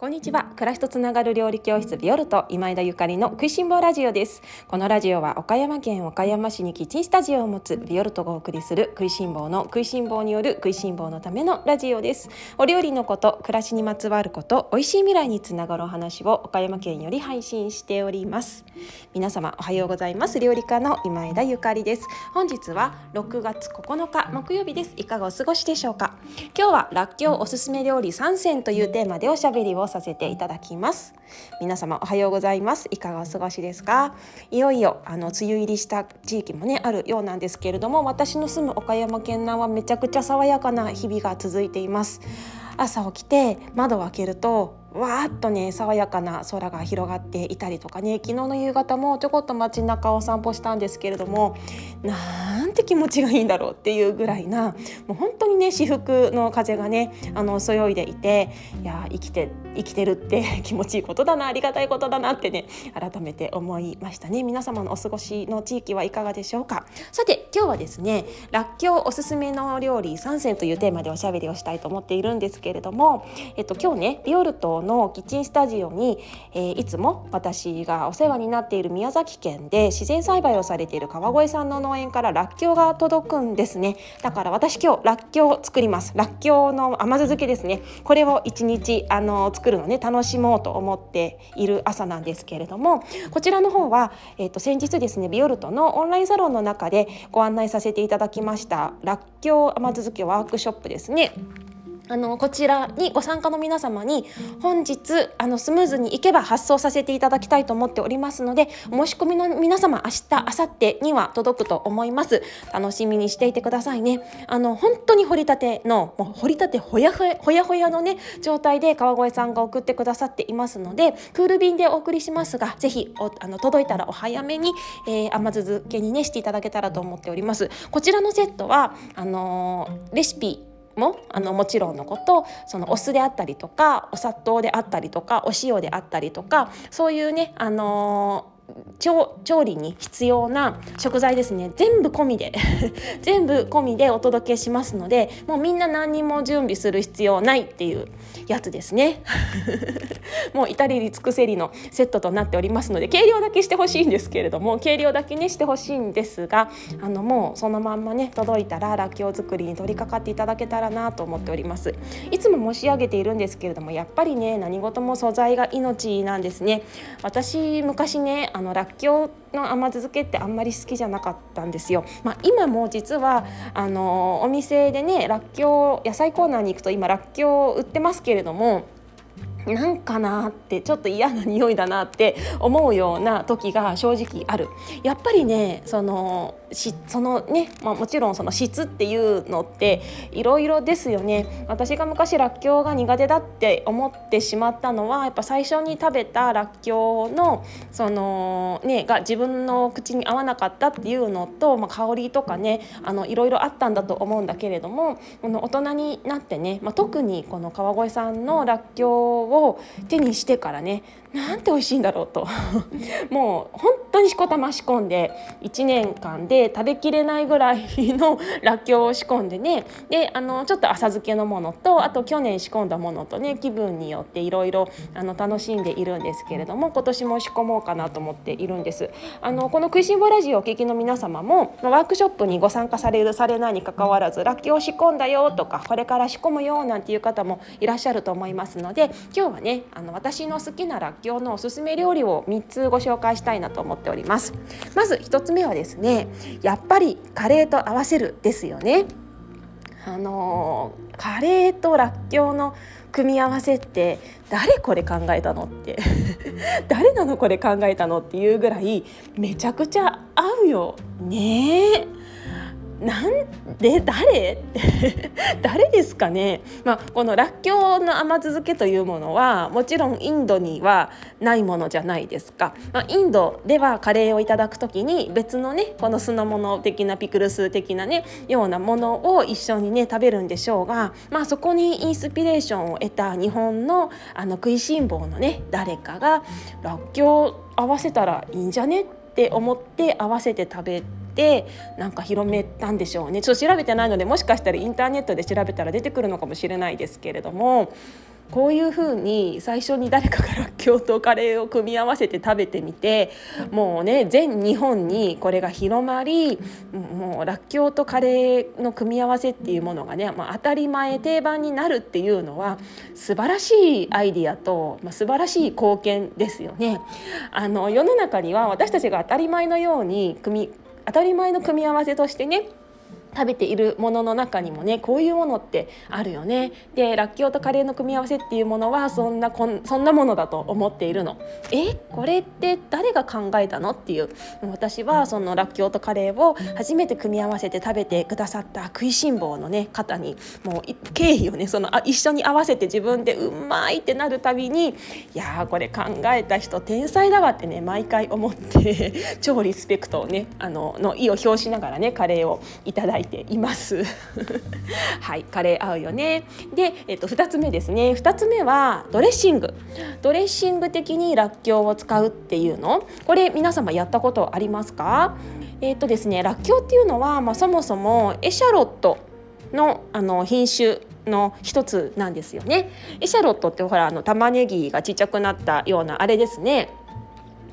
こんにちは。暮らしとつながる料理教室ビオルト今枝ゆかりの食いしん坊ラジオです。このラジオは岡山県岡山市にキッチンスタジオを持つビオルトがお送りする食いしん坊の食いしん坊による食いしん坊のためのラジオです。お料理のこと暮らしにまつわること美味しい未来につながるお話を岡山県より配信しております。皆様おはようございます。料理家の今枝ゆかりです。本日は6月9日木曜日です。いかがお過ごしでしょうか？今日はらっきょうおすすめ料理3選というテーマでおしゃべりをさせていただきます。皆様おはようございます。いかがお過ごしですか？いよいよあの梅雨入りした地域もねあるようなんですけれども私の住む岡山県南はめちゃくちゃ爽やかな日々が続いています。朝起きて窓を開けるとわーっとね爽やかな空が広がっていたりとかね昨日の夕方もちょこっと街中を散歩したんですけれどもなんて気持ちがいいんだろうっていうぐらいなもう本当にね至福の風がねあのそよいでいていや生きて生きてるって 気持ちいいことだなありがたいことだなってね改めて思いましたね。皆様のお過ごしの地域はいかがでしょうか。さて今日はですねらっきょうおすすめの料理3選というテーマでおしゃべりをしたいと思っているんですけれどもえっと今日ねビオルトのキッチンスタジオに、えー、いつも私がお世話になっている宮崎県で自然栽培をされている川越さんの農園かららっきょうが届くんですね。だから私今日らっきょうを作ります。らっきょうの甘酢漬けですね。これを一日あの作るのね楽しもうと思っている朝なんですけれどもこちらの方は、えーと、先日ですねビオルトのオンラインサロンの中でご案内させていただきましたらっきょう甘酢漬けワークショップですね。あのこちらにご参加の皆様に本日あのスムーズにいけば発送させていただきたいと思っておりますのでお申し込みの皆様明日明後日には届くと思います。楽しみにしていてくださいね。あの本当に掘りたてのもう掘りたてほやほやほやほやのね状態で川越さんが送ってくださっていますのでクール便でお送りしますがぜひおあの届いたらお早めに、えー、甘酢漬けにねしていただけたらと思っております。こちらのセットはあのー、レシピもあのもちろんのことそのお酢であったりとかお砂糖であったりとかお塩であったりとかそういうねあの調理に必要な食材ですね。全部込みで。全部込みでお届けしますのでもうみんな何にも準備する必要ないっていうやつですね。もう至りり尽くせりのセットとなっておりますので計量だけしてほしいんですけれども計量だけねしてほしいんですがあのもうそのまんまね届いたららっきょう作りに取り掛かっていただけたらなと思っております。いつも申し上げているんですけれどもやっぱりね何事も素材が命なんですね。私昔ねあのらっきょうの甘酢漬けってあんまり好きじゃなかったんですよ。まあ、今も実はあのお店でねらっきょう野菜コーナーに行くと今らっきょう売ってますけれどもなんかなってちょっと嫌な匂いだなって思うような時が正直ある。やっぱりねそのしそのね、まあ、もちろんその質っていうのっていろいろですよね。私が昔らっきょうが苦手だって思ってしまったのはやっぱ最初に食べたらっきょうのそのねが自分の口に合わなかったっていうのと、まあ、香りとかねいろいろあったんだと思うんだけれどもこの大人になってね、まあ、特にこの川越さんのらっきょうを手にしてからねなんて美味しいんだろうと もう本当にしこたま仕込んで1年間で食べきれないぐらいの らっきょうを仕込んでねであのちょっと浅漬けのものとあと去年仕込んだものとね気分によっていろいろ楽しんでいるんですけれども今年も仕込もうかなと思っているんです。あのこの食いしん坊ラジオお聞きの皆様もワークショップにご参加されるされないにかかわらずらっきょう仕込んだよとかこれから仕込むよなんていう方もいらっしゃると思いますので今日はねあの私の好きならっきょうのおすすめ料理を3つご紹介したいなと思っております。まず1つ目はですねやっぱりカレーと合わせるですよね。あのカレーとらっきょうの組み合わせって誰これ考えたのって 誰なのこれ考えたのっていうぐらいめちゃくちゃ合うよね。なんで誰？誰ですかね、まあ、このらっきょうの甘酢漬けというものはもちろんインドにはないものじゃないですか、まあ、インドではカレーをいただく時に別のねこの酢の物的なピクルス的なねようなものを一緒にね食べるんでしょうが、まあ、そこにインスピレーションを得た日本のあの食いしん坊のね誰かがらっきょう合わせたらいいんじゃね？って思って合わせて食べてってなんか広めたんでしょうねちょっと調べてないのでもしかしたらインターネットで調べたら出てくるのかもしれないですけれどもこういうふうに最初に誰かがらっきょうとカレーを組み合わせて食べてみてもうね全日本にこれが広まりもうらっきょうとカレーの組み合わせっていうものがね、まあ、当たり前定番になるっていうのは素晴らしいアイディアと、まあ、素晴らしい貢献ですよね。あの世の中には私たちが当たり前のように組当たり前の組み合わせとしてね食べているものの中にもねこういうものってあるよね。でらっきょうとカレーの組み合わせっていうものはそんなこんそんなものだと思っているの。えこれって誰が考えたのっていう。私はそのらっきょうとカレーを初めて組み合わせて食べてくださった食いしん坊のね方にもう敬意をねそのあ一緒に合わせて自分でうまいってなるたびにいやこれ考えた人天才だわってね毎回思って 超リスペクトをねあのの意を表しながらねカレーをいただいて。いています。はいカレー合うよね。で、えっと、2つ目ですね。2つ目はドレッシング。ドレッシング的にらっきょうを使うっていうの。これ皆様やったことありますか？えっとですねらっきょうっていうのは、まあ、そもそもエシャロットのあの品種の一つなんですよね。エシャロットってほらあの玉ねぎがちっちゃくなったようなあれですね。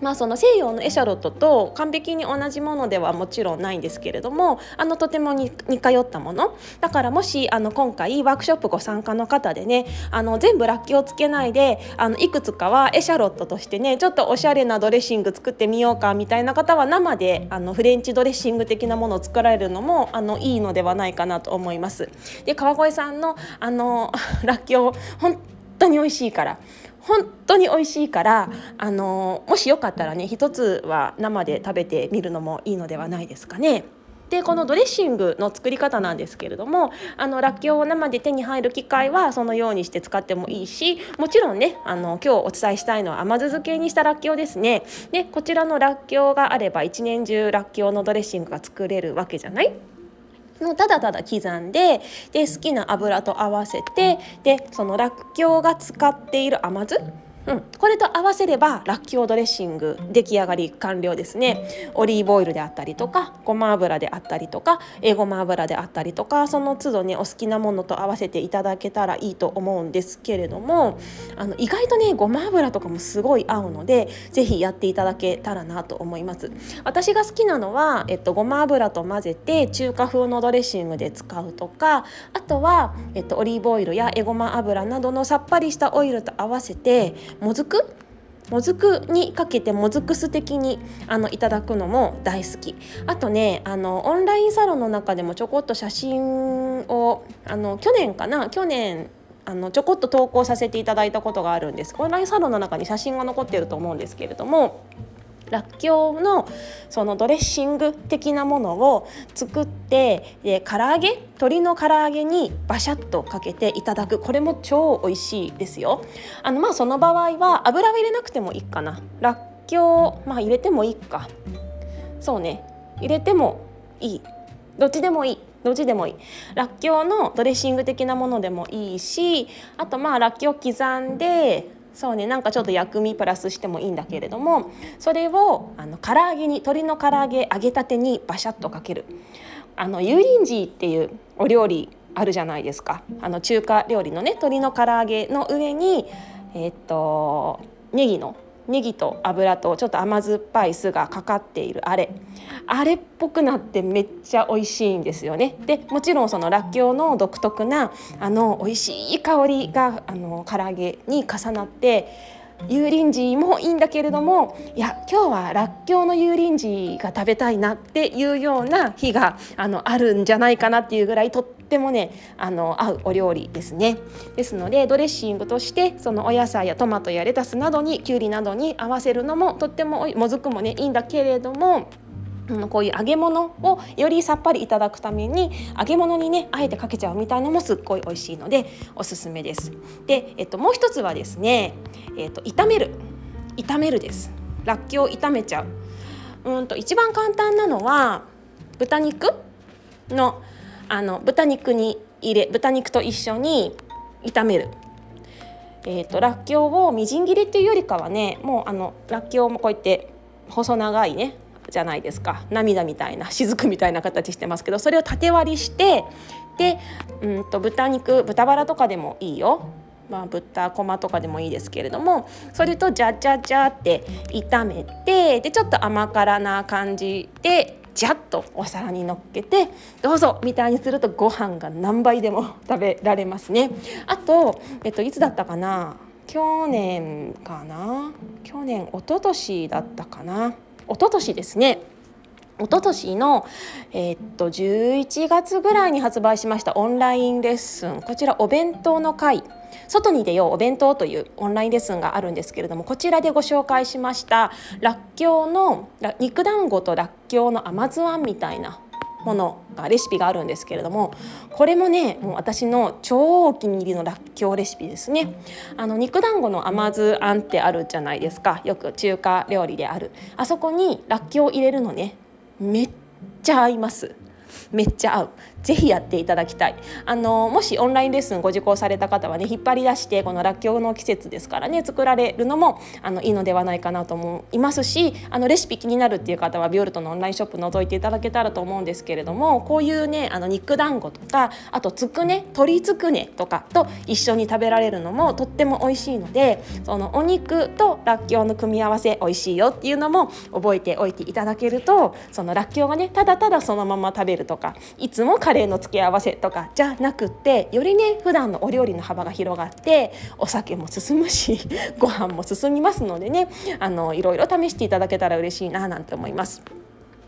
まあ、その西洋のエシャロットと完璧に同じものではもちろんないんですけれどもあのとても似通ったものだからもしあの今回ワークショップご参加の方でねあの全部ラッキーをつけないであのいくつかはエシャロットとしてねちょっとおしゃれなドレッシング作ってみようかみたいな方は生であのフレンチドレッシング的なものを作られるのもあのいいのではないかなと思います。で川越さんのあの ラッキョ本当に美味しいから本当に美味しいからあのもしよかったらね一つは生で食べてみるのもいいのではないですかね。でこのドレッシングの作り方なんですけれどもあのらっきょうを生で手に入る機会はそのようにして使ってもいいしもちろんねあの今日お伝えしたいのは甘酢漬けにしたらっきょうですねでこちらのらっきょうがあれば一年中らっきょうのドレッシングが作れるわけじゃない？ただただ刻んでで好きな油と合わせてでそのらっきょうが使っている甘酢うん、これと合わせればラッキョウドレッシング出来上がり完了ですね。オリーブオイルであったりとかごま油であったりとかえごま油であったりとかその都度ねお好きなものと合わせていただけたらいいと思うんですけれどもあの意外とねごま油とかもすごい合うので是非やっていただけたらなと思います。私が好きなのは、えっと、ごま油と混ぜて中華風のドレッシングで使うとかあとは、えっと、オリーブオイルやえごま油などのさっぱりしたオイルと合わせてもずく？もずくにかけてもずく酢的にあのいただくのも大好き。あとねあのオンラインサロンの中でもちょこっと写真をあの去年かな？去年あのちょこっと投稿させていただいたことがあるんです。オンラインサロンの中に写真が残ってると思うんですけれどもらっきょうのそのドレッシング的なものを作ってで唐揚げ？鶏の唐揚げにバシャッとかけていただく。これも超美味しいですよ。あのまあその場合は油は入れなくてもいいかな。らっきょうまあ入れてもいいか。そうね。入れてもいい。どっちでもいい。どっちでもいい。らっきょうのドレッシング的なものでもいいしあとまあらっきょう刻んでそうねなんかちょっと薬味プラスしてもいいんだけれどもそれをあの唐揚げに鶏の唐揚げ揚げたてにバシャッとかける。あの油淋鶏っていうお料理あるじゃないですか。あの中華料理のね鶏の唐揚げの上にえ、っとネギのネギと油とちょっと甘酸っぱい酢がかかっているあれ。あれっぽくなってめっちゃ美味しいんですよね。でもちろんそのらっきょうの独特なあの美味しい香りがあの唐揚げに重なって油淋鶏もいいんだけれどもいや今日はらっきょうの油淋鶏が食べたいなっていうような日があのあるんじゃないかなっていうぐらいとってもねあの合うお料理ですね。ですのでドレッシングとしてそのお野菜やトマトやレタスなどにきゅうりなどに合わせるのもとってももずくもねいいんだけれどもこういう揚げ物をよりさっぱりいただくために揚げ物にねあえてかけちゃうみたいのもすっごい美味しいのでおすすめです。で、えっと、もう一つはですね、えっと、炒める炒めるです。らっきょう炒めちゃう。うんと一番簡単なのは豚肉のあの豚肉に入れ豚肉と一緒に炒める。えーと、とらっきょうをみじん切りっていうよりかはねもうあのらっきょうもこうやって細長いねじゃないですか。涙みたいな雫みたいな形してますけどそれを縦割りしてでうんと豚肉豚バラとかでもいいよ。まあ、豚こまとかでもいいですけれどもそれとジャジャジャって炒めてでちょっと甘辛な感じでジャッとお皿にのっけてどうぞみたいにするとご飯が何倍でも 食べられますね。あと、えっと、いつだったかな？去年かな？去年一昨年だったかな？一昨年ですね。一昨年の、えー、っと11月ぐらいに発売しましたオンラインレッスン。こちらお弁当の会。外に出ようお弁当というオンラインレッスンがあるんですけれどもこちらでご紹介しましたらっきょうの肉団子とらっきょうの甘酢あんみたいなものがレシピがあるんですけれどもこれもねもう私の超お気に入りのらっきょうレシピですね。あの肉団子の甘酢あんってあるじゃないですか。よく中華料理である。あそこにらっきょう入れるのね。めっちゃ合います。めっちゃ合う。ぜひやっていただきたい。あのもしオンラインレッスンご受講された方はね引っ張り出してこのらっきょうの季節ですからね作られるのもあのいいのではないかなと思いますしあのレシピ気になるっていう方はビオルトのオンラインショップ覗いていただけたらと思うんですけれどもこういうねあの肉団子とかあとつくね鶏つくねとかと一緒に食べられるのもとっても美味しいのでそのお肉とらっきょうの組み合わせ美味しいよっていうのも覚えておいていただけるとそのらっきょうがねただただそのまま食べるとかいつもカレーの付け合わせとかじゃなくってよりね普段のお料理の幅が広がってお酒も進むし ご飯も進みますのでねあのいろいろ試していただけたら嬉しいななんて思います。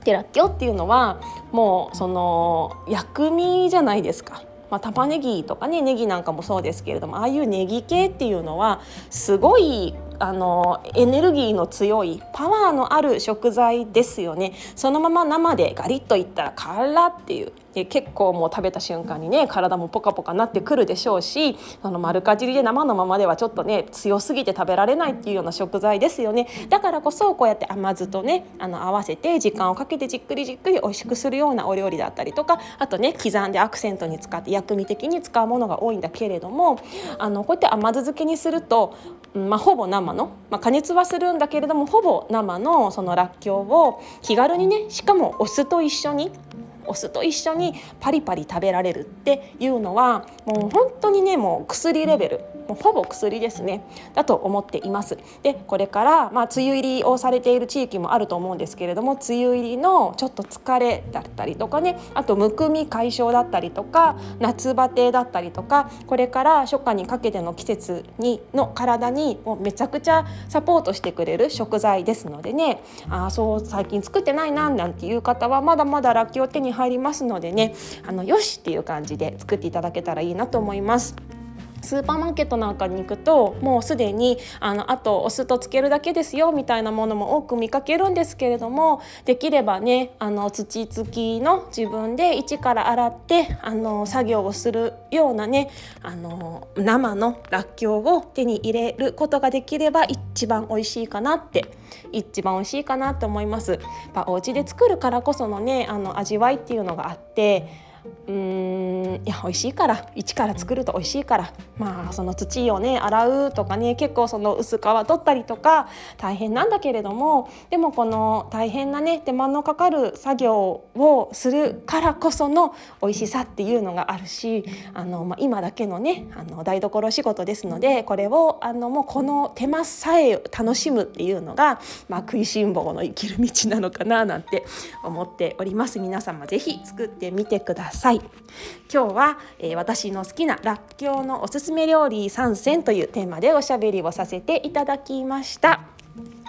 でらっきょうっていうのはもうその薬味じゃないですか。まあ、玉ねぎとかねネギなんかもそうですけれどもああいうネギ系っていうのはすごいあのエネルギーの強いパワーのある食材ですよね。そのまま生でガリッといったら辛っていう。で結構もう食べた瞬間にね体もポカポカなってくるでしょうしあの丸かじりで生のままではちょっとね強すぎて食べられないっていうような食材ですよね。だからこそこうやって甘酢とねあの合わせて時間をかけてじっくりじっくり美味しくするようなお料理だったりとかあとね刻んでアクセントに使って薬味的に使うものが多いんだけれどもあのこうやって甘酢漬けにすると、まあ、ほぼ生の、まあ、加熱はするんだけれどもほぼ生のそのらっきょうを気軽にねしかもお酢と一緒にお酢と一緒にパリパリ食べられるっていうのはもう本当にねもう薬レベル。もうほぼ薬ですねだと思っていますでこれからまあ梅雨入りをされている地域もあると思うんですけれども梅雨入りのちょっと疲れだったりとかねあとむくみ解消だったりとか夏バテだったりとかこれから初夏にかけての季節にの体にもうめちゃくちゃサポートしてくれる食材ですのでねあそう最近作ってないななんていう方はまだまだらっきょう手に入りますのでねあのよしっていう感じで作っていただけたらいいなと思います。スーパーマーケットなんかに行くともうすでにあのあとお酢とつけるだけですよみたいなものも多く見かけるんですけれどもできればねあの土付きの自分で一から洗ってあの作業をするようなねあの生のらっきょうを手に入れることができれば一番美味しいかなって一番美味しいかなと思います。まあ、お家で作るからこそのねあの味わいっていうのがあってうーんいや美味しいから一から作ると美味しいからまあその土をね洗うとかね結構その薄皮取ったりとか大変なんだけれどもでもこの大変なね手間のかかる作業をするからこその美味しさっていうのがあるしあの、まあ、今だけのねあの台所仕事ですのでこれをあのもうこの手間さえ楽しむっていうのが、まあ、食いしん坊の生きる道なのかななんて思っております皆様ぜひ作ってみてください。さい。今日は、えー、私の好きならっきょうのおすすめ料理3選というテーマでおしゃべりをさせていただきました。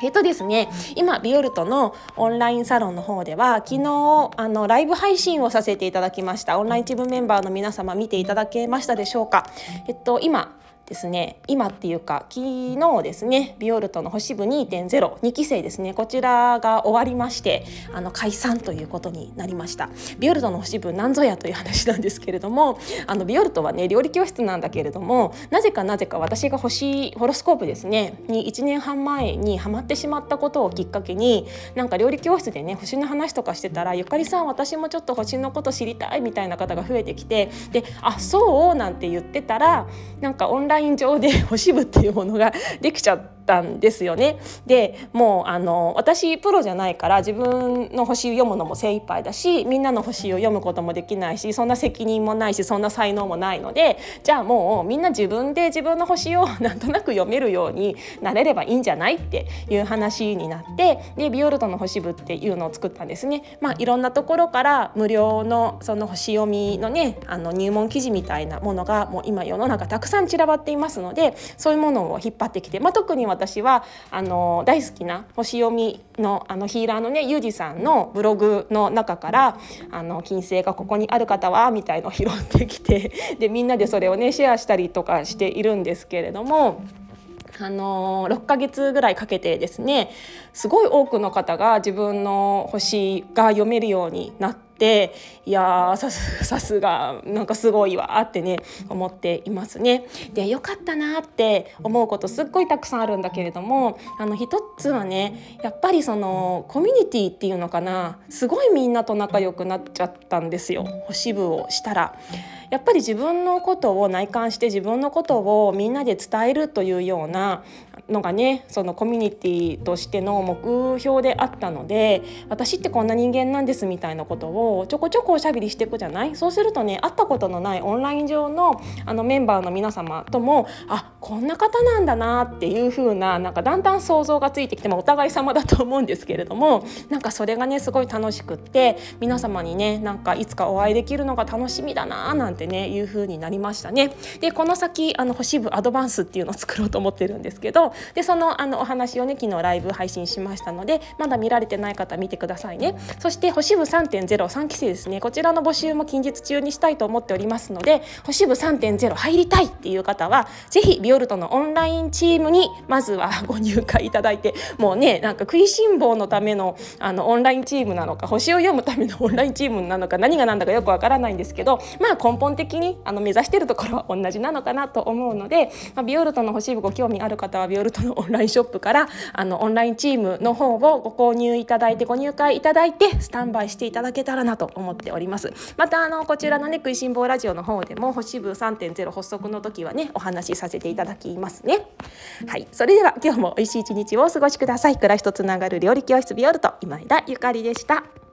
えっとですね、今ビオルトのオンラインサロンの方では昨日あのライブ配信をさせていただきました。オンラインチームメンバーの皆様見ていただけましたでしょうか。えっと今ですね。今っていうか昨日ですねビオルトの星部2.02期生ですね。こちらが終わりましてあの解散ということになりました。ビオルトの星部なんぞやという話なんですけれどもあのビオルトはね料理教室なんだけれどもなぜかなぜか私が星ホロスコープですねに1年半前にハマってしまったことをきっかけになんか料理教室でね星の話とかしてたらゆかりさん私もちょっと星のこと知りたいみたいな方が増えてきてであそう？なんて言ってたらなんかオンラインイン上で星部っていうものができちゃったったんですよね。でもうあの私プロじゃないから自分の星を読むのも精一杯だしみんなの星を読むこともできないしそんな責任もないしそんな才能もないのでじゃあもうみんな自分で自分の星を なんとなく読めるようになれればいいんじゃないっていう話になってでビオルトの星部っていうのを作ったんですね。まあ、いろんなところから無料のその星読みのねあの入門記事みたいなものがもう今世の中たくさん散らばっていますのでそういうものを引っ張ってきて、まあ、特に私はあの大好きな星読みのあのヒーラーのねユージさんのブログの中からあの金星がここにある方はみたいのを拾ってきてでみんなでそれをねシェアしたりとかしているんですけれども。あの6ヶ月ぐらいかけてですねすごい多くの方が自分の星が読めるようになっていやさすがなんかすごいわってね思っていますね。でよかったなって思うことすっごいたくさんあるんだけれどもあの一つはねやっぱりそのコミュニティっていうのかなすごいみんなと仲良くなっちゃったんですよ星部をしたら。やっぱり自分のことを内観して自分のことをみんなで伝えるというようなのがねそのコミュニティとしての目標であったので私ってこんな人間なんですみたいなことをちょこちょこおしゃべりしていくじゃない？そうするとね会ったことのないオンライン上のあのメンバーの皆様ともあこんな方なんだなっていう風ななんかだんだん想像がついてきてもお互い様だと思うんですけれどもなんかそれがねすごい楽しくって皆様にねなんかいつかお会いできるのが楽しみだななんてねいう風になりましたね。でこの先あの星部アドバンスっていうのを作ろうと思ってるんですけどでそのあのお話をね昨日ライブ配信しましたのでまだ見られてない方見てくださいね。そして星部3.03期生ですね。こちらの募集も近日中にしたいと思っておりますので星部3.0入りたいっていう方はぜひビオルトのオンラインチームにまずはご入会いただいてもうねなんか食いしん坊のためのあのオンラインチームなのか星を読むための オンラインチームなのか何が何だかよくわからないんですけどまあ根本的にあの目指してるところは同じなのかなと思うので、まあ、ビオルトの星部ご興味ある方はビオルトのオンラインショップからあのオンラインチームの方をご購入いただいてご入会いただいてスタンバイしていただけたらなと思っております。またあのこちらのね食いしん坊ラジオの方でも星部3.0発足の時はねお話しさせていただきますね。はい。それでは今日も美味しい一日をお過ごしください。暮らしとつながる料理教室ビオルト今枝ゆかりでした。